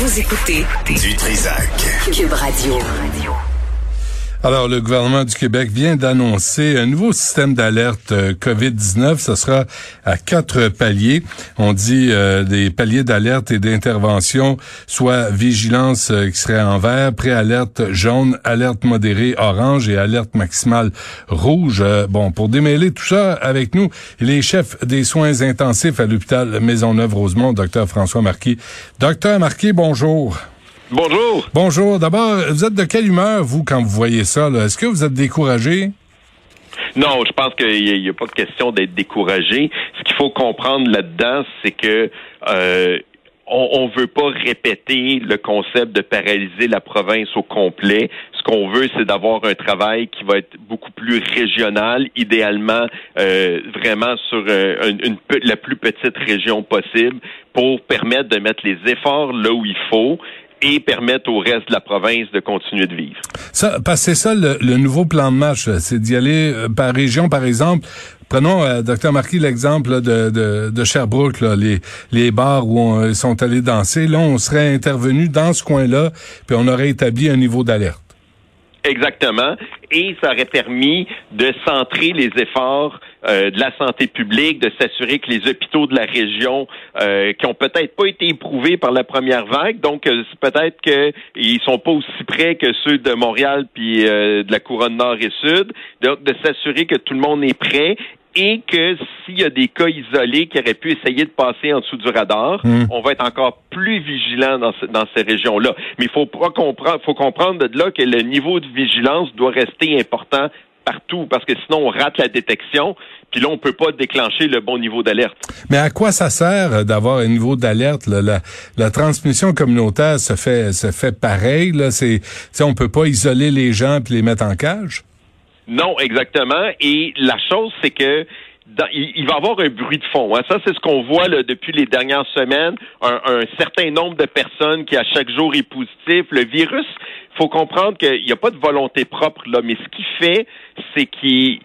Vous écoutez Du Trisac. Cube Radio. Alors, le gouvernement du Québec vient d'annoncer un nouveau système d'alerte euh, COVID-19. Ce sera à quatre paliers. On dit euh, des paliers d'alerte et d'intervention, soit vigilance euh, qui serait en vert, préalerte jaune, alerte modérée orange et alerte maximale rouge. bon, pour démêler tout ça avec nous, il est chef des soins intensifs à l'hôpital Maisonneuve-Rosemont, docteur François Marquis. Docteur Marquis, bonjour. Bonjour. Bonjour. D'abord, vous êtes de quelle humeur, vous, quand vous voyez ça? Est-ce que vous êtes découragé? Non, je pense qu'il n'y a, pas de question d'être découragé. Ce qu'il faut comprendre là-dedans, c'est que euh, on ne veut pas répéter le concept de paralyser la province au complet. Ce qu'on veut, c'est d'avoir un travail qui va être beaucoup plus régional, idéalement euh, vraiment sur euh, une, la plus petite région possible pour permettre de mettre les efforts là où il faut et permettre au reste de la province de continuer de vivre. Ça, parce que c'est ça le, nouveau plan de match, c'est d'y aller euh, par région, par exemple. Prenons, euh, docteur Marquis, l'exemple de, de, de, Sherbrooke, là, les, les bars où ils sont allés danser. Là, on serait intervenu dans ce coin-là, puis on aurait établi un niveau d'alerte. Exactement. Et ça aurait permis de centrer les efforts euh, de la santé publique, de s'assurer que les hôpitaux de la région, euh, qui ont peut-être pas été éprouvés par la première vague, donc euh, peut-être qu'ils sont pas aussi près que ceux de Montréal puis de la couronne nord et sud, donc de s'assurer que tout le monde est prêt et que s'il y a des cas isolés qui auraient pu essayer de passer en dessous du radar, hmm. on va être encore plus vigilant dans, dans ces régions-là. Mais il faut pas comprendre, faut comprendre de là que le niveau de vigilance doit rester important partout parce que sinon on rate la détection puis là on peut pas déclencher le bon niveau d'alerte. Mais à quoi ça sert d'avoir un niveau d'alerte? La, la, transmission communautaire se fait se fait pareil là, c'est on peut pas isoler les gens puis les mettre en cage? Non, exactement. Et la chose, c'est que il, va y avoir un bruit de fond. Hein. Ça, c'est ce qu'on voit là, depuis les dernières semaines. Un, un, certain nombre de personnes qui, à chaque jour, est positif. Le virus faut comprendre qu'il n'y a pas de volonté propre là, mais ce qu'il fait, c'est qu'il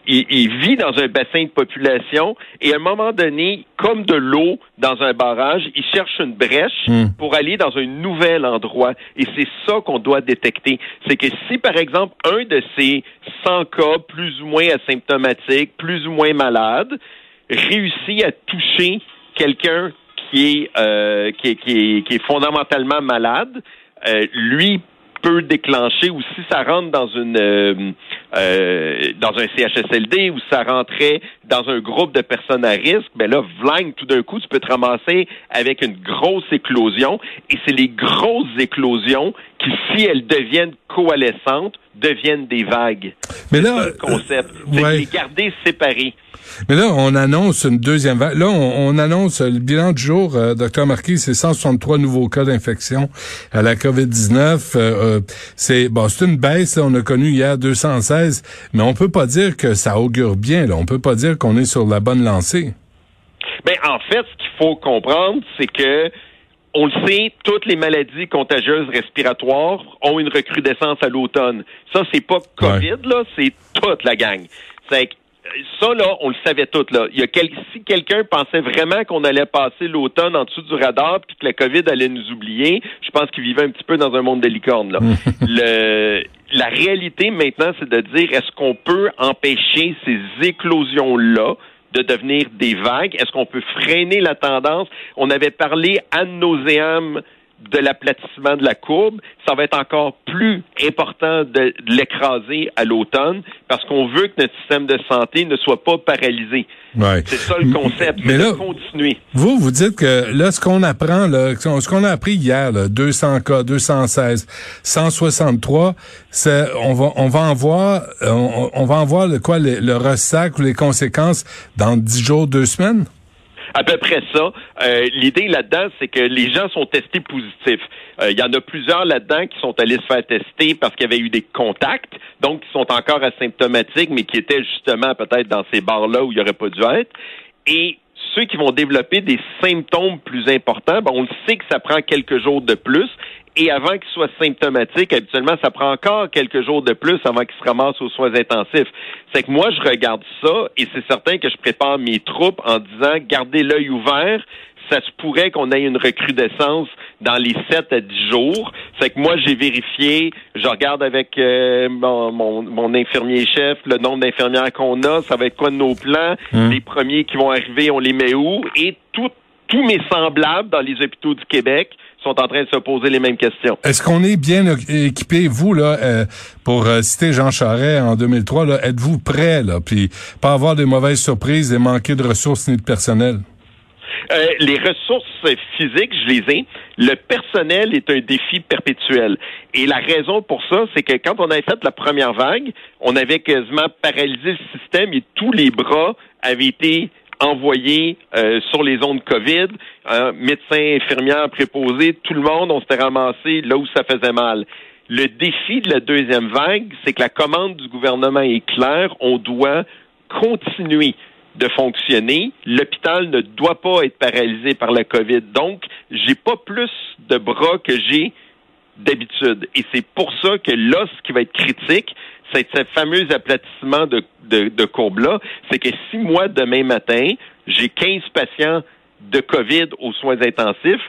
vit dans un bassin de population et à un moment donné, comme de l'eau dans un barrage, il cherche une brèche hmm. pour aller dans un nouvel endroit. Et c'est ça qu'on doit détecter. C'est que si, par exemple, un de ces 100 cas plus ou moins asymptomatiques, plus ou moins malades, réussit à toucher quelqu'un qui est, euh, qui, est, qui, est, fondamentalement malade, euh, lui peut déclencher ou si ça rentre dans une euh, euh, dans un CHSLD ou ça rentrait dans un groupe de personnes à risque, ben là, vlang, tout d'un coup, tu peux te ramasser avec une grosse éclosion. Et c'est les grosses éclosions qui, si elles deviennent coalescentes, deviennent des vagues. Mais là, le concept, c'est les garder séparés. Mais là, on annonce une deuxième vague. Là, on, annonce le bilan du jour, euh, docteur Marquis, c'est 163 nouveaux cas d'infection à la COVID-19. Euh, euh, c'est bon, c'est une baisse. on a connu hier 216, mais on peut pas dire que ça augure bien. Là. On peut pas dire qu'on est sur la bonne lancée. Ben, en fait, ce qu'il faut comprendre, c'est que on le sait, toutes les maladies contagieuses respiratoires ont une recrudescence à l'automne. Ça, c'est pas COVID, là, c'est toute la gang. C'est ça, là, on le savait tout. Là. Il y a si quelqu'un pensait vraiment qu'on allait passer l'automne en dessous du radar puis que la COVID allait nous oublier, je pense qu'il vivait un petit peu dans un monde de licorne. Là. le, la réalité maintenant, c'est de dire est-ce qu'on peut empêcher ces éclosions-là de devenir des vagues? Est-ce qu'on peut freiner la tendance? On avait parlé nauseam de l'aplatissement de la courbe, ça va être encore plus important de, l'écraser à l'automne parce qu'on veut que notre système de santé ne soit pas paralysé. C'est ça le concept, mais là, de continuer. Vous, vous dites que là, ce qu'on apprend, là, ce qu'on a appris hier, là, 200 cas, 216, 163, c'est, on va, on va en voir, on, va en voir le, quoi, le, le ressac ou les conséquences dans 10 jours, 2 semaines? À peu près ça. Euh, l'idée là-dedans, c'est que les gens sont testés positifs. Euh, il y en a plusieurs là-dedans qui sont allés se faire tester parce qu'il y avait eu des contacts, donc qui sont encore asymptomatiques, mais qui étaient justement peut-être dans ces bars-là où il n'y aurait pas dû être. Et ceux qui vont développer des symptômes plus importants, ben, on le sait que ça prend quelques jours de plus. Et avant qu'ils soient symptomatiques, habituellement, ça prend encore quelques jours de plus avant qu'ils se ramassent aux soins intensifs. C'est que moi, je regarde ça et c'est certain que je prépare mes troupes en disant, gardez l'œil ouvert, ça se pourrait qu'on ait une recrudescence dans les 7 à 10 jours. C'est que moi, j'ai vérifié, je regarde avec euh, mon, mon, infirmier chef le nombre d'infirmières qu'on a, ça va être quoi de nos plans, hum. les premiers qui vont arriver, on les met où, et tout, tous mes semblables dans les hôpitaux du Québec sont en train de se poser les mêmes questions. Est-ce qu'on est bien équipé, vous, là, euh, pour euh, citer Jean Charest en 2003, là, êtes-vous prêt, là, puis pas avoir de mauvaises surprises et manquer de ressources ni de personnel? Euh, les ressources physiques, je les ai. Le personnel est un défi perpétuel. Et la raison pour ça, c'est que quand on avait fait la première vague, on avait quasiment paralysé le système et tous les bras avaient été envoyés euh, sur les zones COVID, médecins, infirmières, préposés, tout le monde, on s'était ramassé là où ça faisait mal. Le défi de la deuxième vague, c'est que la commande du gouvernement est claire, on doit continuer de fonctionner. L'hôpital ne doit pas être paralysé par la COVID. Donc, j'ai pas plus de bras que j'ai d'habitude. Et c'est pour ça que là, ce qui va être critique, c'est ce fameux aplatissement de, de, courbe-là. C'est que si moi, demain matin, j'ai 15 patients de COVID aux soins intensifs,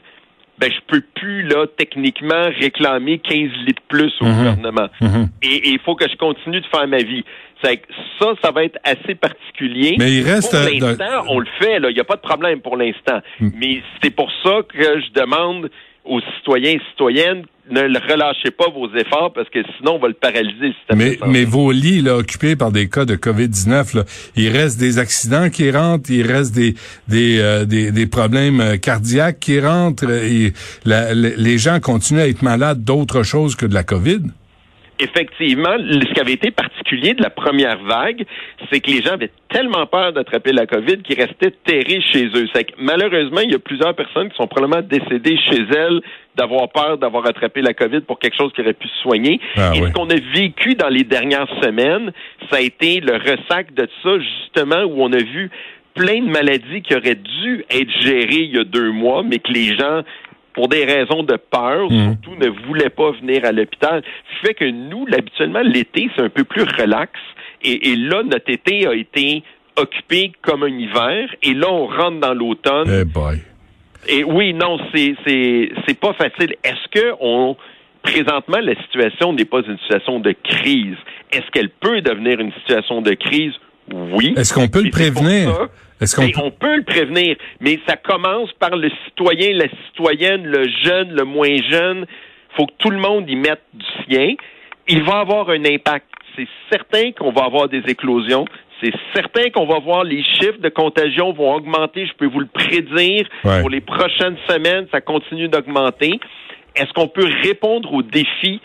ben je peux plus là techniquement réclamer 15 litres plus au mhm. gouvernement. Mhm. Et il faut que je continue de faire ma vie. Ça, ça va être assez particulier. Mais il reste pour l'instant, on le fait là, il n'y a pas de problème pour l'instant. Mm. Mais c'est pour ça que je demande aux citoyens et citoyennes ne relâchez pas vos efforts parce que sinon on va le paralyser. Mais, mais vos lits là, occupés par des cas de COVID-19, là, il reste des accidents qui rentrent, il reste des des, euh, des, des, problèmes euh, cardiaques qui rentrent. Et les gens continuent à être malades d'autres choses que de la COVID? Effectivement, ce qui avait été particulier de la première vague, c'est que les gens avaient tellement peur d'attraper la COVID qu'ils restaient terrés chez eux. Que, malheureusement, il y a plusieurs personnes qui sont probablement décédées chez elles d'avoir peur d'avoir attrapé la COVID pour quelque chose qui aurait pu se soigner. Ah Et ce qu'on a vécu dans les dernières semaines, ça a été le ressac de ça, justement, où on a vu plein de maladies qui auraient dû être gérées il y a deux mois, mais que les gens pour des raisons de peur, mmh. surtout ne voulaient pas venir à l'hôpital. Ce qui fait que nous, habituellement, l'été, c'est un peu plus relax. Et, là, notre été a été occupé comme un hiver. Et là, on rentre dans l'automne. Eh boy. Et oui, non, c'est c'est pas facile. Est-ce que on présentement la situation n'est pas une situation de crise? Est-ce qu'elle peut devenir une situation de crise? Oui. Est-ce qu'on peut le prévenir? On peut le prévenir, mais ça commence par le citoyen, la citoyenne, le jeune, le moins jeune. Il faut que tout le monde y mette du sien. Il va avoir un impact. C'est certain qu'on va avoir des éclosions. C'est certain qu'on va voir les chiffres de contagion vont augmenter. Je peux vous le prédire. Pour les prochaines semaines, ça continue d'augmenter. Est-ce qu'on peut répondre aux défis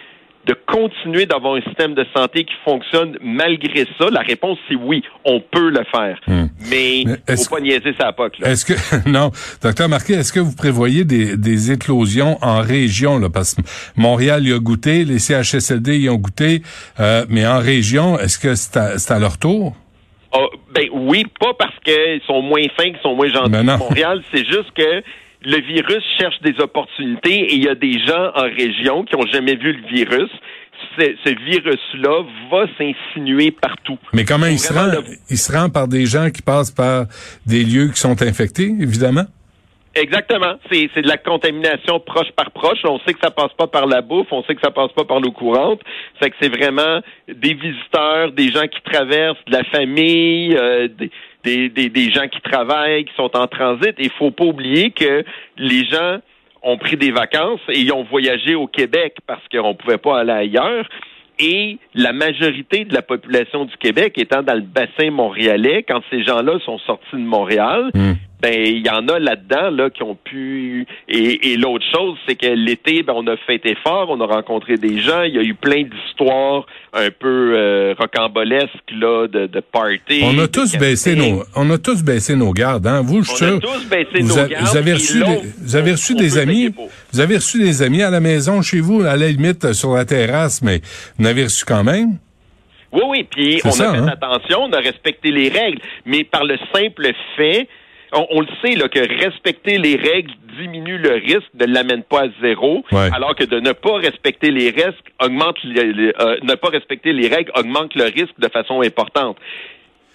de continuer d'avoir un système de santé qui fonctionne malgré ça? La réponse, c'est oui, on peut le faire. Hmm. Mais, il faut pas niaiser sa POC. Est-ce que, non, docteur Marquet, est-ce que vous prévoyez des, des éclosions en région? Là, parce que Montréal y a goûté, les CHSLD y ont goûté, euh, mais en région, est-ce que c'est à, à, leur tour? Oh, ben oui, pas parce qu'ils sont moins fins, qu'ils sont moins gentils. Ben Montréal, c'est juste que le virus cherche des opportunités et il y a des gens en région qui ont jamais vu le virus. Ce, virus-là va s'insinuer partout. Mais comment il se rend? Il se rend par des gens qui passent par des lieux qui sont infectés, évidemment? Exactement. C'est, de la contamination proche par proche. On sait que ça passe pas par la bouffe, on sait que ça passe pas par l'eau courante. C'est que c'est vraiment des visiteurs, des gens qui traversent, de la famille, euh, des, des, des, des gens qui travaillent, qui sont en transit. Il faut pas oublier que les gens ont pris des vacances et ils ont voyagé au Québec parce qu'on pouvait pas aller ailleurs. Et la majorité de la population du Québec étant dans le bassin montréalais, quand ces gens-là sont sortis de Montréal, hmm ben il y en a là-dedans là qui ont pu et, et l'autre chose c'est que l'été ben on a fêté fort, on a rencontré des gens, il y a eu plein d'histoires un peu euh, rocambolesques là de, de party. On a tous baissé nos on a tous baissé nos gardes hein. Vous je on a tous baissé vous, nos gardes, vous avez reçu des, vous avez reçu des amis vous avez reçu des amis à la maison chez vous à la limite sur la terrasse mais vous en avez reçu quand même? Oui, oui, puis on a fait hein? attention, on a respecté les règles, mais par le simple fait on, le sait là, que respecter les règles diminue le risque, ne l'amène pas à zéro, alors que de ne pas respecter les risques augmente euh, ne pas respecter les règles augmente le risque de façon importante.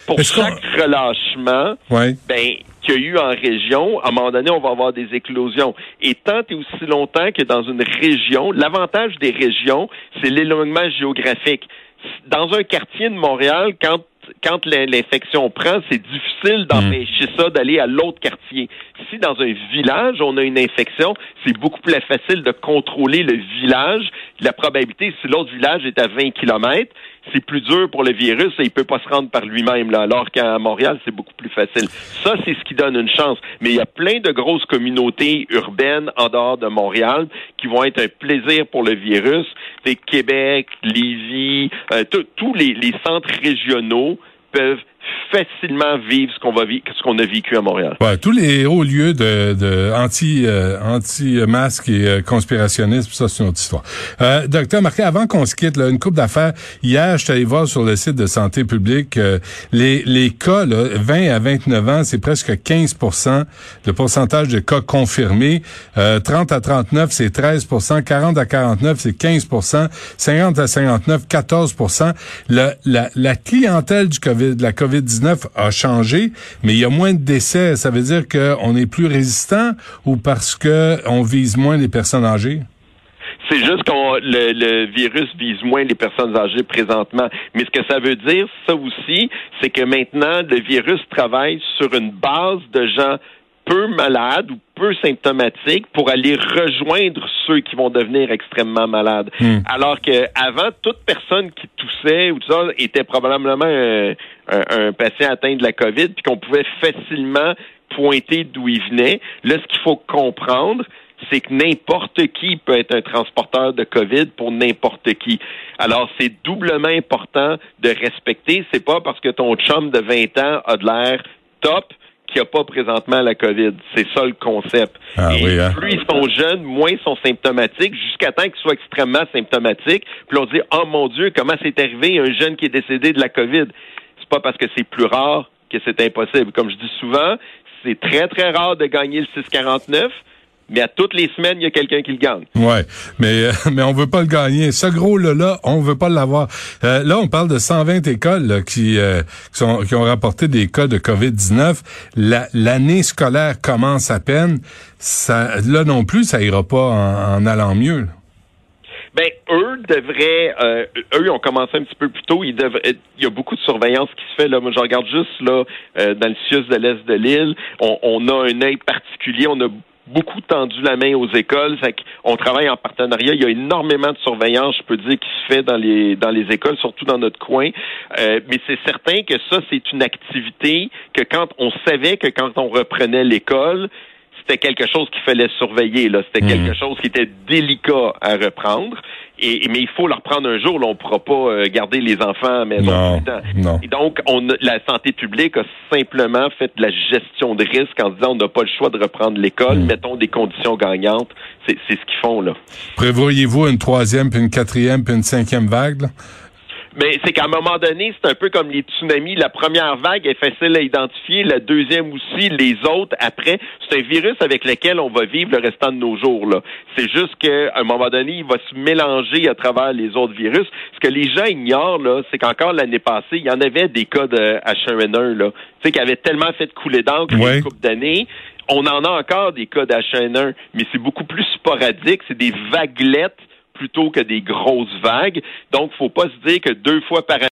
pour chaque relâchement, ouais. ben qu'il y a eu en région, à un moment donné, on va avoir des éclosions. Et tant et aussi longtemps que dans une région, l'avantage des régions, c'est l'éloignement géographique. Dans un quartier de Montréal, quand quand l'infection prend, c'est difficile d'empêcher ça d'aller à l'autre quartier. Si dans un village, on a une infection, c'est beaucoup plus facile de contrôler le village. La probabilité, si l'autre village est à 20 kilomètres, c'est plus dur pour le virus et il peut pas se rendre par lui-même, là, alors qu'à Montréal, c'est beaucoup plus Ça, c'est ce qui donne une chance. Mais il y a plein de grosses communautés urbaines en dehors de Montréal qui vont être un plaisir pour le virus. C'est Québec, Lévis, euh, tous les centres régionaux peuvent facilement vivre ce qu'on va vivre, ce qu'on a vécu à Montréal. Ouais, tous les hauts lieux de, de anti euh, anti masque et euh, conspirationnisme, ça c'est une autre histoire. Euh, docteur Marquet, avant qu'on se quitte, là, une coupe d'affaires. Hier, je suis allé voir sur le site de santé publique euh, les les cas là, 20 à 29 ans, c'est presque 15 de pourcentage de cas confirmés. 30 à 39, c'est 13% 40 à 49, c'est 15% 50 à 59, 14 la, la, la clientèle du COVID, de la COVID COVID-19 a changé, mais il y a moins de décès. Ça veut dire qu'on est plus résistant ou parce qu'on vise moins les personnes âgées? C'est juste que le, le, virus vise moins les personnes âgées présentement. Mais ce que ça veut dire, ça aussi, c'est que maintenant, le virus travaille sur une base de gens peu malades ou peu symptomatiques pour aller rejoindre ceux qui vont devenir extrêmement malades. Hmm. Alors que avant, toute personne qui toussait ou tout ça était probablement un, un, patient atteint de la COVID, puis qu'on pouvait facilement pointer d'où il venait. Là, ce qu'il faut comprendre, c'est que n'importe qui peut être un transporteur de COVID pour n'importe qui. Alors, c'est doublement important de respecter. C'est pas parce que ton chum de 20 ans a de l'air top qu'il n'y a pas présentement la COVID. C'est ça le concept. Ah, Et hein? plus ils sont jeunes, moins ils sont symptomatiques, jusqu'à temps qu'ils soient extrêmement symptomatiques. Puis on dit, oh mon Dieu, comment c'est arrivé un jeune qui est décédé de la COVID? C'est pas parce que c'est plus rare que c'est impossible. Comme je dis souvent, c'est très, très rare de gagner le 649 mais à toutes les semaines, il y a quelqu'un qui le gagne. Ouais, mais euh, mais on veut pas le gagner. Ce gros là là, on veut pas l'avoir. Euh, là, on parle de 120 écoles qui euh, qui, sont, qui ont rapporté des cas de Covid-19. L'année scolaire commence à peine. Ça, là non plus, ça ira pas en, allant mieux. Ben, eux devraient, euh, eux ont commencé un petit peu plus tôt. Ils devraient, il y a beaucoup de surveillance qui se fait là. Moi, je regarde juste là euh, dans le CIUS de l'est de l'île. On, on, a un œil particulier. On a beaucoup tendu la main aux écoles. on travaille en partenariat. Il y a énormément de surveillance, je peux dire, qui se fait dans les dans les écoles, surtout dans notre coin. Euh, mais c'est certain que ça, c'est une activité que quand on savait que quand on reprenait l'école, c'était quelque chose qu'il fallait surveiller. Là, c'était quelque mhm. chose qui était délicat à reprendre. Et, mais il faut leur prendre un jour. Là, on pourra pas euh, garder les enfants à maison tout le temps. Et donc, on, la santé publique a simplement fait de la gestion de risque en disant on n'a pas le choix de reprendre l'école. Mhm. Mettons des conditions gagnantes. C'est ce qu'ils font là. Prévoyez-vous une troisième, puis une quatrième, puis une cinquième vague? Là? Mais c'est qu'à un moment donné, c'est un peu comme les tsunamis. La première vague est facile à identifier, la deuxième aussi, les autres après. C'est un virus avec lequel on va vivre le restant de nos jours. Là. C'est juste qu'à un moment donné, il va se mélanger à travers les autres virus. Ce que les gens ignorent, là, c'est qu'encore l'année passée, il y en avait des cas de H1N1, là, tu sais, qui avaient tellement fait couler d'encre ouais. une couple d'années. On en a encore des cas d'H1N1, mais c'est beaucoup plus sporadique. C'est des vaguelettes plutôt que des grosses vagues. Donc, faut pas se dire que deux fois par